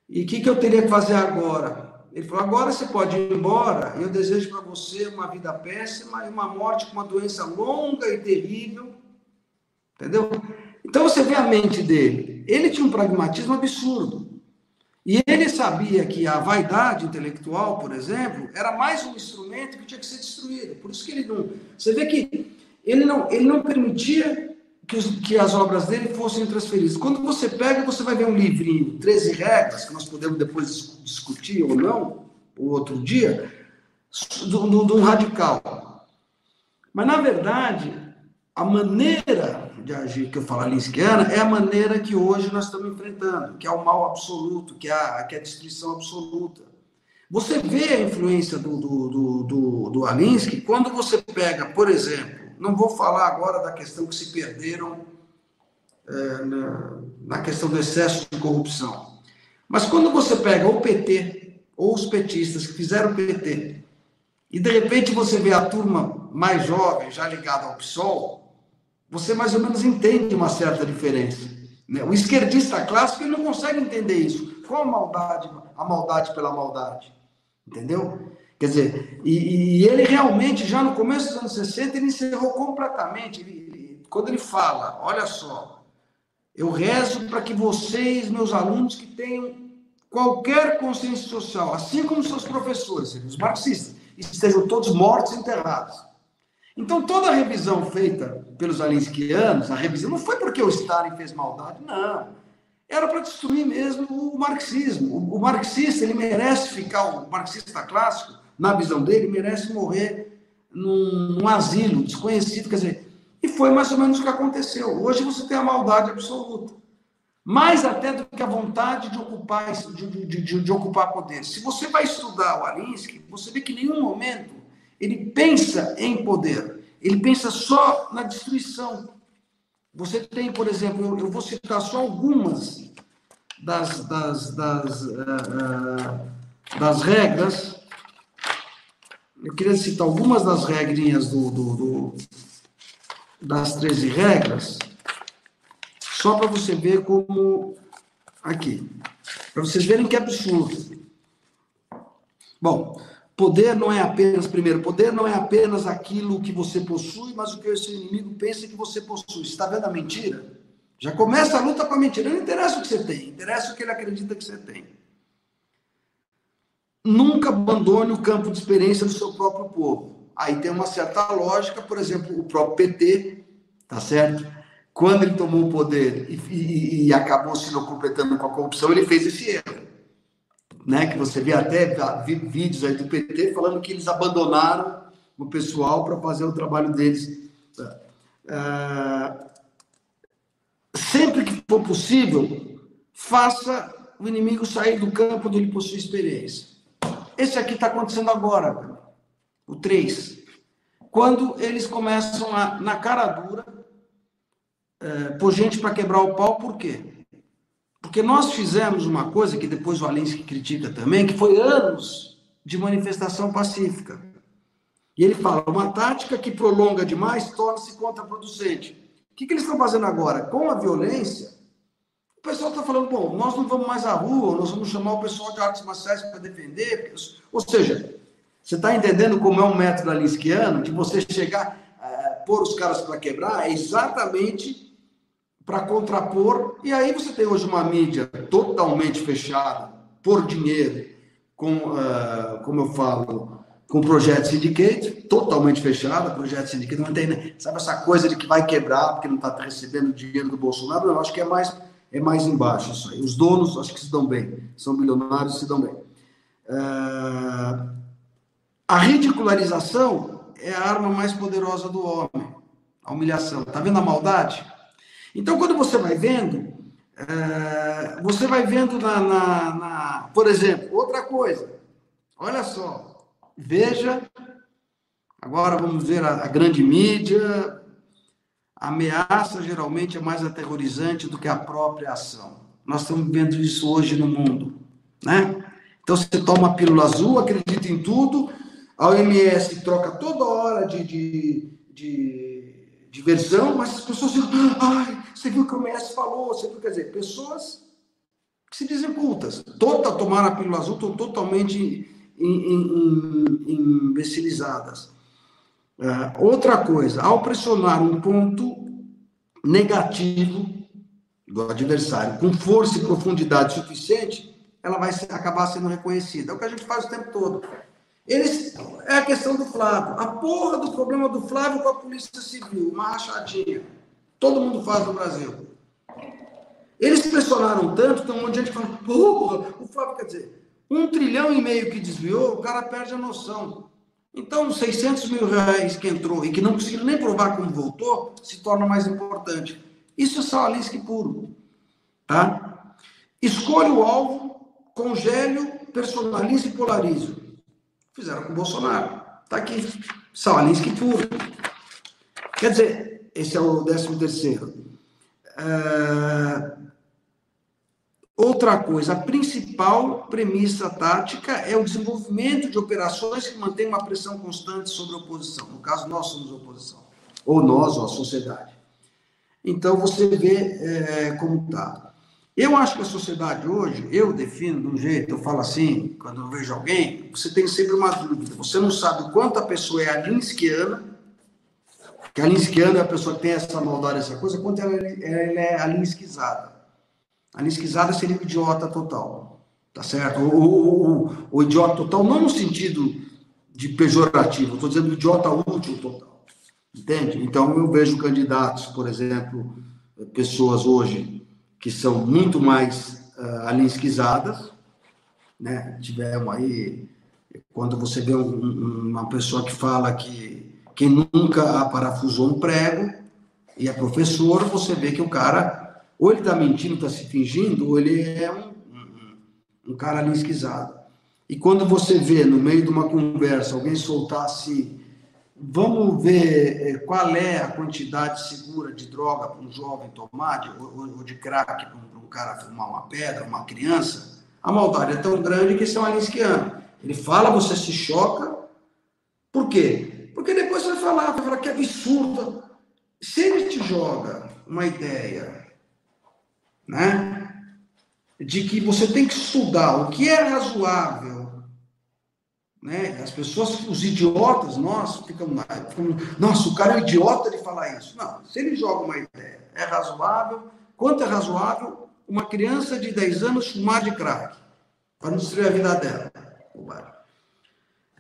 S2: E o que, que eu teria que fazer agora? Ele falou: agora você pode ir embora. Eu desejo para você uma vida péssima e uma morte com uma doença longa e terrível. Entendeu? Então você vê a mente dele. Ele tinha um pragmatismo absurdo. E ele sabia que a vaidade intelectual, por exemplo, era mais um instrumento que tinha que ser destruído. Por isso que ele não. Você vê que ele não, ele não permitia que, que as obras dele fossem transferidas. Quando você pega, você vai ver um livrinho, 13 regras, que nós podemos depois discutir ou não, o outro dia, de um radical. Mas, na verdade, a maneira de agir que eu falo linskiana é a maneira que hoje nós estamos enfrentando, que é o mal absoluto, que é a, que é a destruição absoluta. Você vê a influência do, do, do, do, do Alinsky quando você pega, por exemplo, não vou falar agora da questão que se perderam é, na, na questão do excesso de corrupção, mas quando você pega o PT ou os petistas que fizeram o PT e de repente você vê a turma mais jovem, já ligada ao PSOL, você mais ou menos entende uma certa diferença. Né? O esquerdista clássico ele não consegue entender isso. Qual a maldade, a maldade pela maldade? Entendeu? Quer dizer, e, e, ele realmente, já no começo dos anos 60, ele encerrou completamente. Ele, ele, quando ele fala, olha só, eu rezo para que vocês, meus alunos, que tenham qualquer consciência social, assim como seus professores, os marxistas, estejam todos mortos e enterrados. Então, toda a revisão feita pelos alinskianos, a revisão não foi porque o Stalin fez maldade, não era para destruir mesmo o marxismo. O, marxista, ele merece ficar, o marxista clássico, na visão dele, merece morrer num, num, asilo desconhecido. Quer dizer, e foi mais ou menos o que aconteceu. Hoje você tem a maldade absoluta. Mais até do que a vontade de ocupar, de, de, de, de ocupar poder. Se você vai estudar o Alinsky, você vê que em nenhum momento ele pensa em poder. Ele pensa só na destruição. Você tem, por exemplo, eu, eu vou citar só algumas das, das, das, uh, uh, das regras. Eu queria citar algumas das regrinhas do, do, do das 13 regras, só para você ver como. Aqui. Para vocês verem que é absurdo. Bom, Poder não é apenas, primeiro, poder não é apenas aquilo que você possui, mas o que o seu inimigo pensa que você possui. Está vendo a mentira? Já começa a luta com a mentira. Não interessa o que você tem, interessa o que ele acredita que você tem. Nunca abandone o campo de experiência do seu próprio povo. Aí tem uma certa lógica, por exemplo, o próprio PT, tá certo? Quando ele tomou o poder e, e, e acabou se completando com a corrupção, ele fez esse erro né, que você vê até vídeos aí do PT falando que eles abandonaram o pessoal para fazer o trabalho deles. É, sempre que for possível, faça o inimigo sair do campo onde ele possui experiência. Esse aqui está acontecendo agora, o 3. Quando eles começam a, na cara dura, é, pôr gente para quebrar o pau, por quê? Porque nós fizemos uma coisa que depois o Alinsky critica também, que foi anos de manifestação pacífica. E ele fala, uma tática que prolonga demais torna-se contraproducente. O que, que eles estão fazendo agora? Com a violência, o pessoal está falando, bom, nós não vamos mais à rua, nós vamos chamar o pessoal de artes marciais para defender. Ou seja, você está entendendo como é um método alinskiano de você chegar, uh, pôr os caras para quebrar? É exatamente para contrapor. E aí você tem hoje uma mídia totalmente fechada por dinheiro, com, uh, como eu falo, com projeto syndicate, totalmente fechada, projeto syndicate, não tem, sabe essa coisa de que vai quebrar porque não está recebendo dinheiro do Bolsonaro? Não, acho que é mais, é mais embaixo isso aí. Os donos, acho que se dão bem, são bilionários, se dão bem. Uh, a ridicularização é a arma mais poderosa do homem, a humilhação. Tá vendo a maldade? Então, quando você vai vendo, é, você vai vendo na, na, na, Por exemplo, outra coisa. Olha só. Veja. Agora vamos ver a, a grande mídia. A ameaça geralmente é mais aterrorizante do que a própria ação. Nós estamos vendo isso hoje no mundo. Né? Então, você toma a pílula azul, acredita em tudo. A OMS troca toda hora de, de, de diversão, mas as pessoas ficam, ai, você viu o que o Messi falou, você viu, quer dizer, pessoas que se dizem cultas, toda tomar a pílula azul, estão totalmente imbecilizadas. Uh, outra coisa, ao pressionar um ponto negativo do adversário com força e profundidade suficiente, ela vai acabar sendo reconhecida. É o que a gente faz o tempo todo. Eles, é a questão do Flávio. A porra do problema do Flávio com a Polícia Civil, uma rachadinha. Todo mundo faz no Brasil. Eles pressionaram tanto, tem um monte de gente falando, porra, o Flávio quer dizer, um trilhão e meio que desviou, o cara perde a noção. Então, 600 mil reais que entrou e que não conseguiram nem provar como voltou, se torna mais importante. Isso é salalisque puro. Tá? Escolha o alvo, congele personalizo e polarizo. Fizeram com o Bolsonaro. Está aqui. Saulinski puro. Quer dizer, esse é o décimo terceiro. Uh, outra coisa, a principal premissa tática é o desenvolvimento de operações que mantêm uma pressão constante sobre a oposição. No caso, nós somos oposição. Ou nós, ou a sociedade. Então, você vê é, como está. Eu acho que a sociedade hoje, eu defino de um jeito, eu falo assim, quando eu vejo alguém, você tem sempre uma dúvida. Você não sabe o quanto a pessoa é alinskiana, que a alinskiana é a pessoa que tem essa maldade, essa coisa, quanto ela, ela é alinskizada. Alinskizada seria o idiota total, tá certo? O, o, o, o idiota total, não no sentido de pejorativo, estou dizendo idiota útil total, entende? Então, eu vejo candidatos, por exemplo, pessoas hoje que são muito mais uh, alinskizadas, né? Tivemos aí, quando você vê um, uma pessoa que fala que quem nunca parafusou um prego e é professor, você vê que o cara, ou ele está mentindo, está se fingindo, ou ele é um, um, cara alinskizado. E quando você vê no meio de uma conversa alguém soltar assim, Vamos ver eh, qual é a quantidade segura de droga para um jovem tomar, ou de crack para um cara fumar uma pedra, uma criança. A maldade é tão grande que esse é um alinskiano. Ele fala, você se choca. Por quê? Porque depois você vai falar, vai falar que é absurdo. Se ele te joga uma ideia, né, de que você tem que estudar o que é razoável né? As pessoas, os idiotas, nós ficamos, ficamos, nossa, o cara é um idiota de falar isso. Não, se ele joga uma ideia, é razoável. Quanto é razoável uma criança de 10 anos fumar de crack para não destruir a vida dela?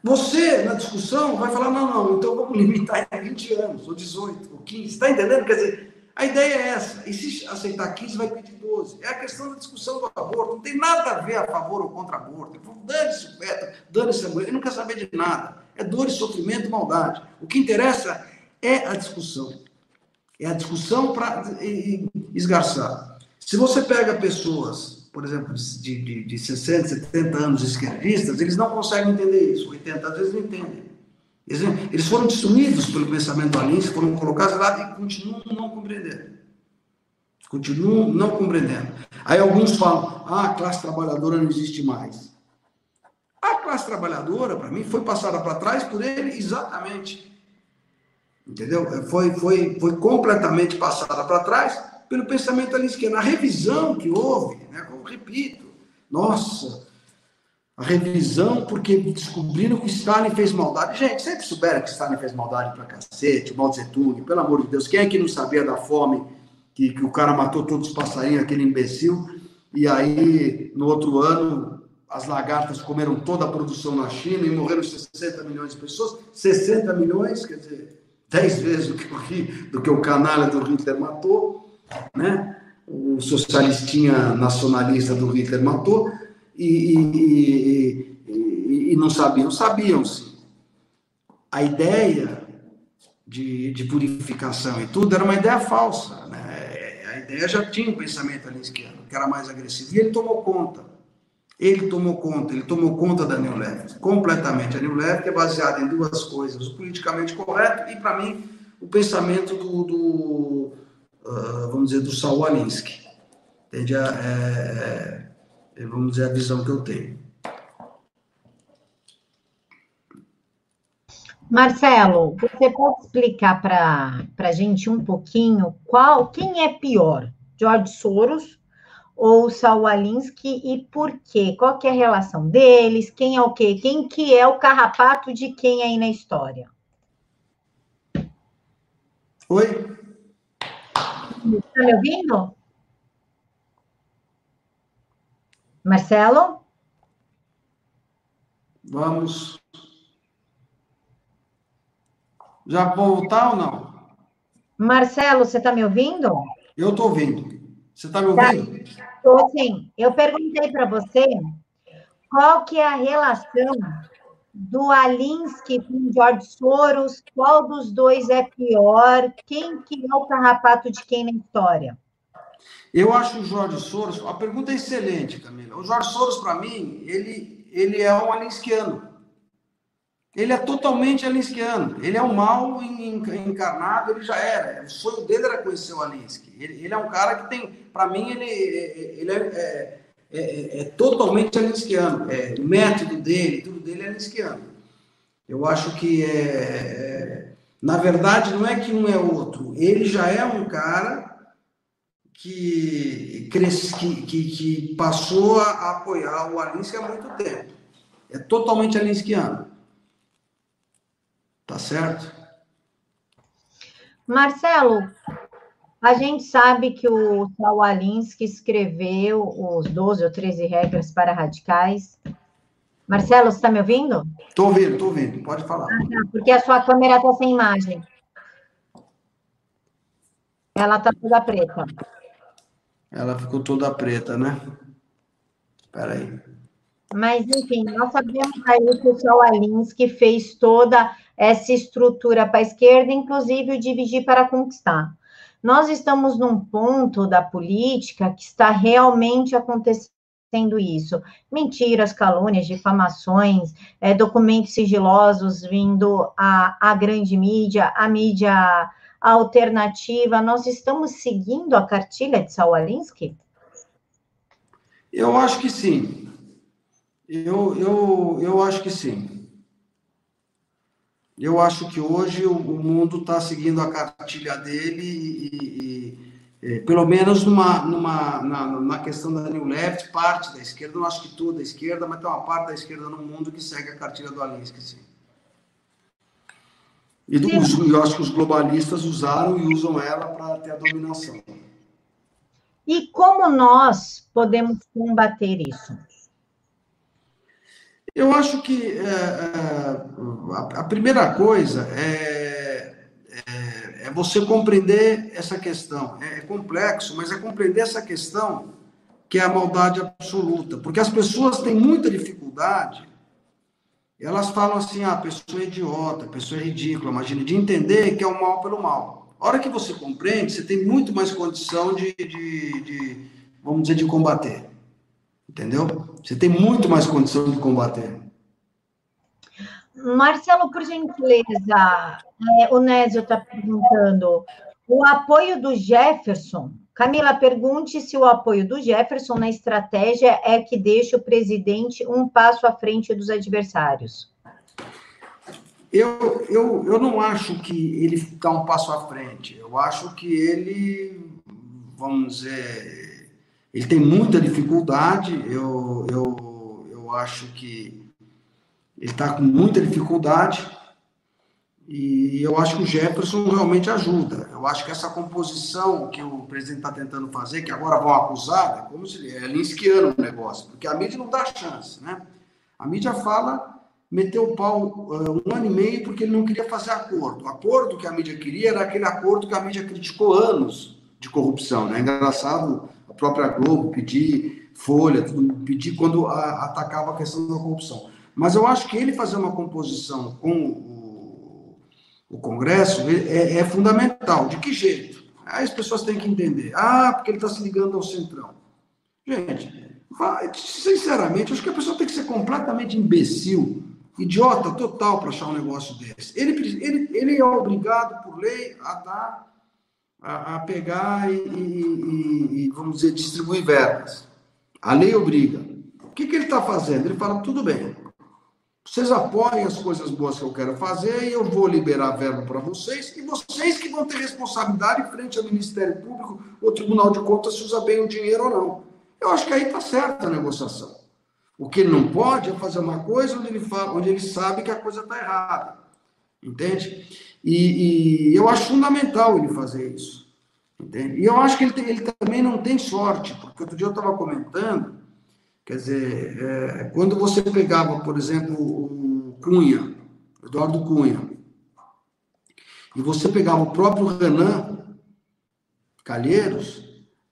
S2: Você, na discussão, vai falar, não, não, então vamos limitar em 20 anos, ou 18, ou 15. Está entendendo? Quer dizer, a ideia é essa. E se aceitar 15, vai pedir 12. É a questão da discussão do aborto. Não tem nada a ver a favor ou contra aborto. Dane-se o feto, dane-se a mulher. Ele não quer saber de nada. É dor e sofrimento e maldade. O que interessa é a discussão. É a discussão para esgarçar. Se você pega pessoas, por exemplo, de, de, de 60, 70 anos esquerdistas, eles não conseguem entender isso. 80 às vezes não entendem. Eles, foram destruídos pelo pensamento alins, foram colocados lá e continuam não compreendendo. Continuam não compreendendo. Aí alguns falam, ah, a classe trabalhadora não existe mais. A classe trabalhadora, para mim, foi passada para trás por ele exatamente. Entendeu? Foi, foi, foi completamente passada para trás pelo pensamento ali esquerdo. Na revisão que houve, né, eu repito, nossa, a revisão, porque descobriram que Stalin fez maldade. Gente, sempre souberam que Stalin fez maldade pra cacete, o Mao Tse pelo amor de Deus, quem é que não sabia da fome, que, que o cara matou todos os passarinhos, aquele imbecil, e aí, no outro ano, as lagartas comeram toda a produção na China e morreram 60 milhões de pessoas, 60 milhões, quer dizer, 10 vezes do que o, do que o canalha do Hitler matou, né? O socialistinha nacionalista do Hitler matou, e, e, e, e não sabiam? Sabiam, sim. A ideia de, de, purificação e tudo era uma ideia falsa. Né? A ideia já tinha um pensamento ali esquerdo, que era mais agressivo, e ele tomou conta. Ele tomou conta, ele tomou conta da New Left, completamente. A New Left é baseada em duas coisas: o politicamente correto e, para mim, o pensamento do, do uh, vamos dizer, do Saul Alinsky. Entende? É, é vamos dizer, a visão que eu tenho.
S1: Marcelo, você pode explicar para a gente um pouquinho qual, quem é pior, George Soros ou Saul Alinsky e por quê? Qual que é a relação deles? Quem é o quê? Quem que é o carrapato de quem aí na história?
S2: Oi?
S1: Está me ouvindo? Marcelo?
S2: Vamos. Já voltar ou não?
S1: Marcelo, você está me ouvindo?
S2: Eu estou ouvindo. Você está me tá. ouvindo?
S1: Estou sim. Eu perguntei para você qual que é a relação do Alinsky com George Soros, qual dos dois é pior, quem que é o carrapato de quem na história?
S2: Eu acho o Jorge Soros, a pergunta é excelente, Camila. O Jorge Soros, para mim, ele, ele é um alinskiano. Ele é totalmente alinskiano. Ele é o mal encarnado, ele já era. O sonho dele era conhecer o Alinsky. Ele, ele é um cara que tem, para mim, ele, ele é, é, é, é totalmente alinskiano. É, o método dele, tudo dele é alinskiano. Eu acho que é, é, na verdade não é que um é outro. Ele já é um cara que, que, que, que passou a apoiar o Alinsky há muito tempo. É totalmente alinskiano. Tá certo?
S1: Marcelo, a gente sabe que o Saul Alinsky escreveu os 12 ou 13 regras para radicais. Marcelo, você está me ouvindo?
S2: Estou ouvindo, estou ouvindo. Pode falar. Ah,
S1: tá, porque a sua câmera está sem imagem. Ela está toda preta.
S2: Ela ficou toda preta, né? Espera aí.
S1: Mas, enfim, nós sabemos aí que o Saul Alinsky fez toda essa estrutura para a esquerda, inclusive o dividir para conquistar. Nós estamos num ponto da política que está realmente acontecendo isso. Mentiras, calúnias, difamações, é, documentos sigilosos vindo à, à grande mídia, à mídia alternativa. Nós estamos seguindo a cartilha de Saul Alinsky?
S2: Eu acho que sim. Eu, eu, eu acho que sim. Eu acho que hoje o, mundo está seguindo a cartilha dele e, e, e, pelo menos numa, numa, na, na questão da New Left, parte da esquerda, não acho que toda a esquerda, mas tem uma parte da esquerda no mundo que segue a cartilha do Alinsky, sim. E do, os, eu acho que os globalistas usaram e usam ela para ter a dominação.
S1: E como nós podemos combater isso?
S2: Eu acho que é, é, a primeira coisa é, é, é, você compreender essa questão. É, é, complexo, mas é compreender essa questão que é a maldade absoluta. Porque as pessoas têm muita dificuldade, elas falam assim: ah, pessoa é idiota, pessoa é ridícula, imagina, de entender que é o mal pelo mal. A hora que você compreende, você tem muito mais condição de, de, de vamos dizer, de combater. Entendeu? Você tem muito mais condição de combater.
S1: Marcelo, por gentileza, é, o Nésio está perguntando: o apoio do Jefferson. Camila, pergunte se o apoio do Jefferson na estratégia é que deixa o presidente um passo à frente dos adversários.
S2: Eu, eu, eu não acho que ele está um passo à frente. Eu acho que ele, vamos dizer, ele tem muita dificuldade, eu, eu, eu acho que ele está com muita dificuldade e eu acho que o Jefferson realmente ajuda. Eu acho que essa composição que o presidente está tentando fazer, que agora vão acusar, é como se é linskiano o negócio, porque a mídia não dá chance, né? A mídia fala, meteu o pau uh, um ano e meio porque ele não queria fazer acordo. O acordo que a mídia queria era aquele acordo que a mídia criticou anos de corrupção, né? Engraçado a própria Globo pedir folha, pedir quando a, atacava a questão da corrupção. Mas eu acho que ele fazer uma composição com o Congresso é, é, fundamental. De que jeito? Aí as pessoas têm que entender. Ah, porque ele está se ligando ao Centrão. Gente, sinceramente, acho que a pessoa tem que ser completamente imbecil, idiota total para achar um negócio desse. Ele, ele, ele é obrigado, por lei, a dar a, a pegar e, e, e, vamos dizer, distribuir verbas. A lei obriga. O que, que ele está fazendo? Ele fala, tudo bem, vocês apoiem as coisas boas que eu quero fazer e eu vou liberar verba para vocês e vocês que vão ter responsabilidade frente ao Ministério Público ou Tribunal de Contas se usa bem o dinheiro ou não. Eu acho que aí está certa a negociação. O que ele não pode é fazer uma coisa onde ele, fala, onde ele sabe que a coisa está errada. Entende? E, e, eu acho fundamental ele fazer isso. Entende? E eu acho que ele, tem, ele também não tem sorte, porque outro dia eu estava comentando, quer dizer, é, quando você pegava, por exemplo, o Cunha, Eduardo Cunha, e você pegava o próprio Renan Calheiros,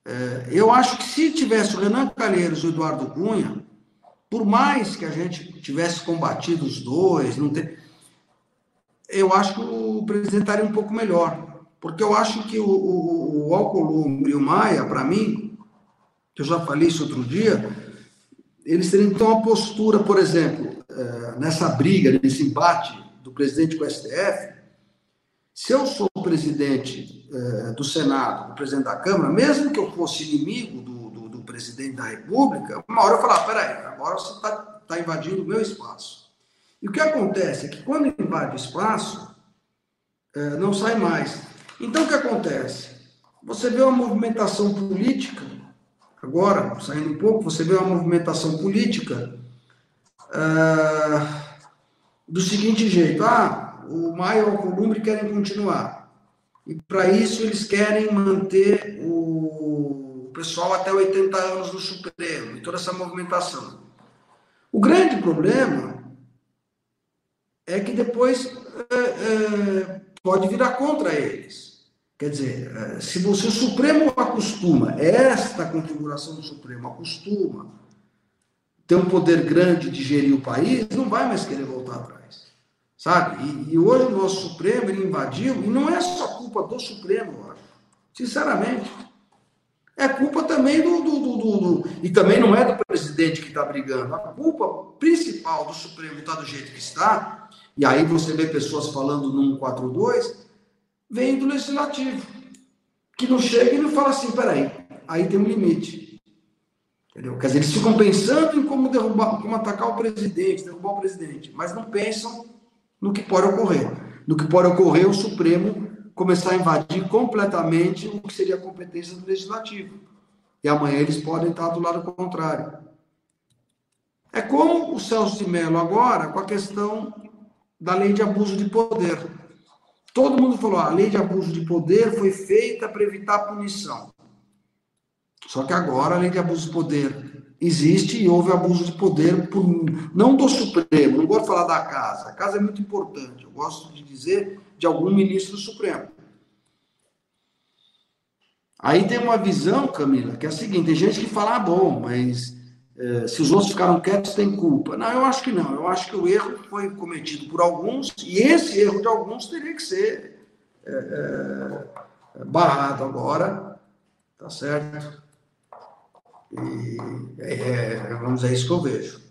S2: é, eu acho que se tivesse o Renan Calheiros e o Eduardo Cunha, por mais que a gente tivesse combatido os dois, não ter eu acho que o presidente estaria um pouco melhor. Porque eu acho que o, o, o Alcolumbre e o Maia, para mim, que eu já falei isso outro dia, eles teriam então uma postura, por exemplo, eh, nessa briga, nesse embate do presidente com o STF, se eu sou o presidente eh, do Senado, o presidente da Câmara, mesmo que eu fosse inimigo do, do, do presidente da República, uma hora eu falar, peraí, agora você está tá invadindo o meu espaço. E o que acontece é que quando invade o espaço, eh, não sai mais. Então o que acontece? Você vê uma movimentação política Agora, saindo um pouco, você vê uma movimentação política uh, do seguinte jeito: ah, o Maio e o Alcolumbre querem continuar. E para isso eles querem manter o pessoal até 80 anos no Supremo, e toda essa movimentação. O grande problema é que depois é, é, pode virar contra eles. Quer dizer, eh, se você, o Supremo acostuma, esta configuração do Supremo acostuma ter um poder grande de gerir o país, não vai mais querer voltar atrás. Sabe? E, e hoje o nosso Supremo ele invadiu, e não é só culpa do Supremo, eu acho. Sinceramente. É culpa também do, do, do, do, E também não é do presidente que está brigando. A culpa principal do Supremo está do jeito que está, e aí você vê pessoas falando no 142, vem do legislativo, que não chega e não fala assim, peraí, aí tem um limite. Entendeu? Quer dizer, eles ficam pensando em como derrubar, como atacar o presidente, derrubar o presidente, mas não pensam no que pode ocorrer. No que pode ocorrer o Supremo começar a invadir completamente o que seria a competência do legislativo. E amanhã eles podem estar do lado contrário. É como o Celso de Mello agora, com a questão da lei de abuso de poder. Todo mundo falou, ah, a lei de abuso de poder foi feita para evitar punição. Só que agora a lei de abuso de poder existe e houve abuso de poder por, não do Supremo, não gosto de falar da casa. A casa é muito importante. Eu gosto de dizer de algum ministro do Supremo. Aí tem uma visão, Camila, que é a seguinte: tem gente que fala, ah, bom, mas se os outros ficaram quietos, tem culpa. Não, eu acho que não. Eu acho que o erro foi cometido por alguns, e esse erro de alguns teria que ser é, barrado agora, tá certo? E é, é vamos é isso que eu vejo.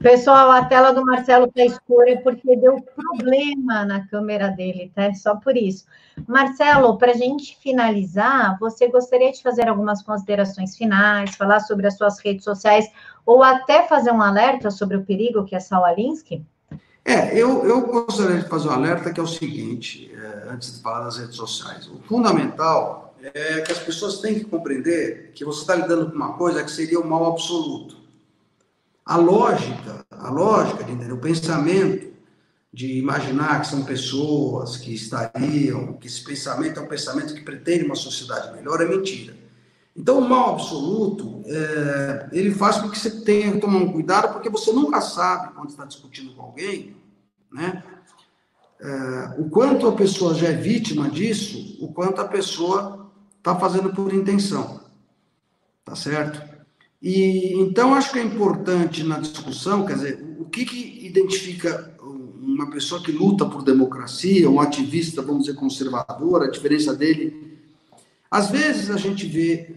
S1: Pessoal, a tela do Marcelo está escura porque deu problema na câmera dele, tá? Só por isso. Marcelo, para a gente finalizar, você gostaria de fazer algumas considerações finais, falar sobre as suas redes sociais, ou até fazer um alerta sobre o perigo que é Saul Alinsky?
S2: É, eu, eu gostaria de fazer um alerta que é o seguinte, é, antes de falar das redes sociais. O fundamental é que as pessoas têm que compreender que você está lidando com uma coisa que seria o mal absoluto. A lógica, a lógica o pensamento de imaginar que são pessoas que estariam, que esse pensamento é um pensamento que pretende uma sociedade melhor, é mentira. Então, o mal absoluto, é, ele faz com que você tenha que tomar um cuidado, porque você nunca sabe, quando está discutindo com alguém, né, é, o quanto a pessoa já é vítima disso, o quanto a pessoa está fazendo por intenção. Tá certo? E então acho que é importante na discussão, quer dizer, o que, que identifica uma pessoa que luta por democracia, um ativista, vamos dizer, conservador, a diferença dele. Às vezes a gente vê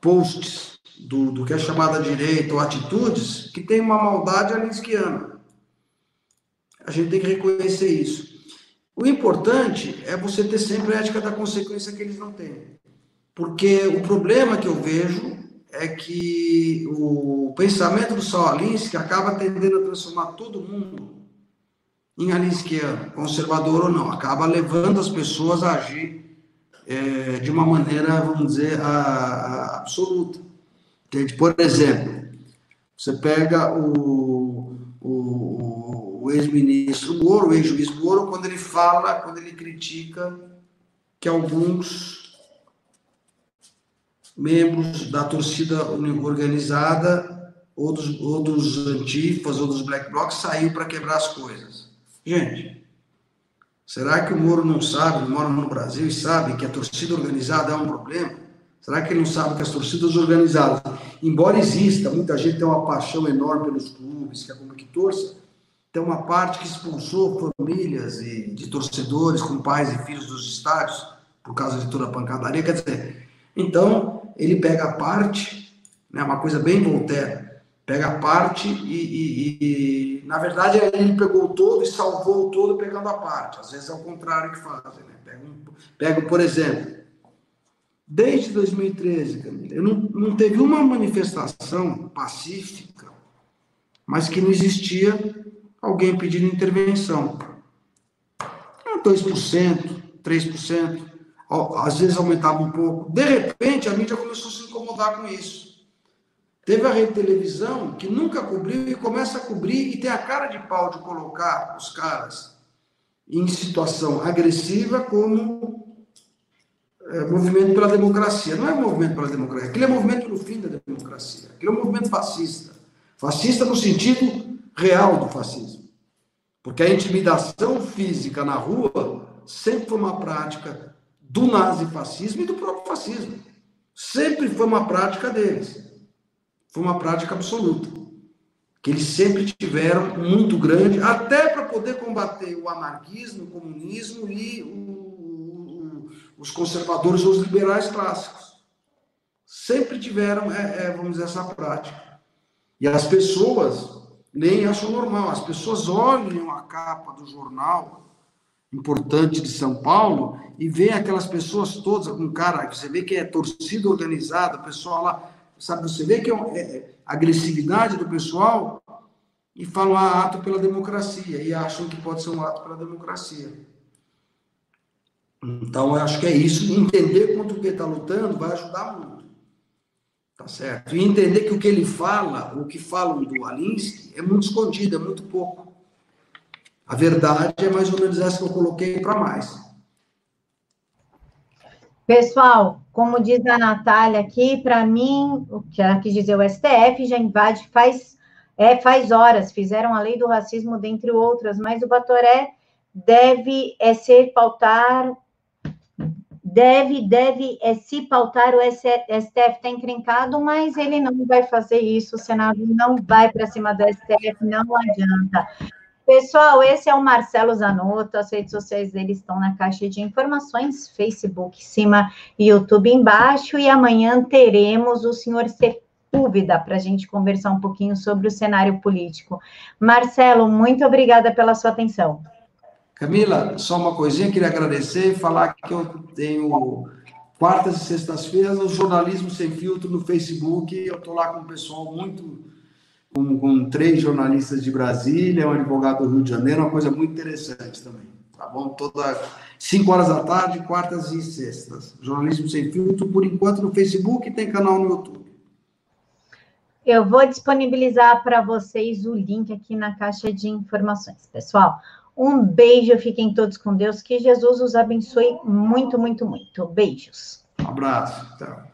S2: posts do, do que é chamada direita ou atitudes que tem uma maldade alinskiana. A gente tem que reconhecer isso. O importante é você ter sempre a ética da consequência que eles não têm. Porque o problema que eu vejo é que o pensamento do Saulinsky acaba tendendo a transformar todo mundo em alinskiano, conservador ou não, acaba levando as pessoas a agir é, de uma maneira, vamos dizer, a, a absoluta. Entende? Por exemplo, você pega o, o, o ex-ministro Moro, o ex-juiz Moro, quando ele fala, quando ele critica que alguns membros da torcida organizada ou dos, ou dos antifas ou dos black blocs saiu para quebrar as coisas. Gente, será que o Moro não sabe, ele mora no Brasil e sabe que a torcida organizada é um problema? Será que ele não sabe que as torcidas organizadas, embora exista, muita gente tem uma paixão enorme pelos clubes, que é como que torça, tem uma parte que expulsou famílias e de torcedores com pais e filhos dos estádios por causa de toda a pancadaria. Quer dizer, então, ele pega a parte né? Uma coisa bem Voltaire. Pega a parte e, e, e, na verdade, ele pegou todo e salvou o todo pegando a parte. Às vezes é o contrário que fazem, né? Pega, pega por exemplo, desde 2013, Camila, não, não teve uma manifestação pacífica, mas que não existia alguém pedindo intervenção. 2%, 3%, às vezes aumentava um pouco. De repente, a mídia começou a se incomodar com isso. Teve a rede televisão que nunca cobriu e começa a cobrir e tem a cara de pau de colocar os caras em situação agressiva como é, movimento pela democracia. Não é movimento pela democracia, aquele é movimento no fim da democracia. Aquele é um movimento fascista. Fascista no sentido real do fascismo. Porque a intimidação física na rua sempre foi uma prática do nazifascismo e do próprio fascismo. Sempre foi uma prática deles. Foi uma prática absoluta. Que eles sempre tiveram muito grande, até para poder combater o anarquismo, o comunismo e o, o, os conservadores ou os liberais clássicos. Sempre tiveram, é, é, vamos dizer, essa prática. E as pessoas nem acham normal. As pessoas olham a capa do jornal importante de São Paulo e veem aquelas pessoas todas com cara, você vê que é torcida organizada, o pessoal lá, sabe, você vê que é, é agressividade do pessoal e falam ah, ato pela democracia e acham que pode ser um ato pela democracia. Então, eu acho que é isso. Entender contra o que está lutando vai ajudar muito. Tá certo? E entender que o que ele fala, o que falam do Alinsky, é muito escondido, é muito pouco. A verdade é mais ou menos essa que eu coloquei para mais.
S1: Pessoal, como diz a Natália aqui, para mim, o que ela quis dizer, o STF já invade faz, é, faz horas, fizeram a lei do racismo, dentre outras, mas o Batoré deve é, ser pautar deve, deve é, se pautar, o STF está encrencado, mas ele não vai fazer isso, o Senado não vai para cima do STF, não adianta. Pessoal, esse é o Marcelo Zanotto, as redes sociais dele estão na caixa de informações, Facebook em cima e YouTube embaixo, e amanhã teremos o senhor Sepúlveda para a gente conversar um pouquinho sobre o cenário político. Marcelo, muito obrigada pela sua atenção.
S2: Camila, só uma coisinha, queria agradecer e falar que eu tenho quartas e sextas-feiras o Jornalismo Sem Filtro no Facebook. Eu estou lá com um pessoal muito. Com, com, três jornalistas de Brasília, um advogado do Rio de Janeiro, uma coisa muito interessante também. Tá bom? Toda cinco horas da tarde, quartas e sextas. Jornalismo Sem Filtro, por enquanto, no Facebook e tem canal no YouTube.
S1: Eu vou disponibilizar para vocês o link aqui na caixa de informações, pessoal. Um beijo, fiquem todos com Deus. Que Jesus os abençoe muito, muito, muito. Beijos.
S2: Um abraço. Tchau.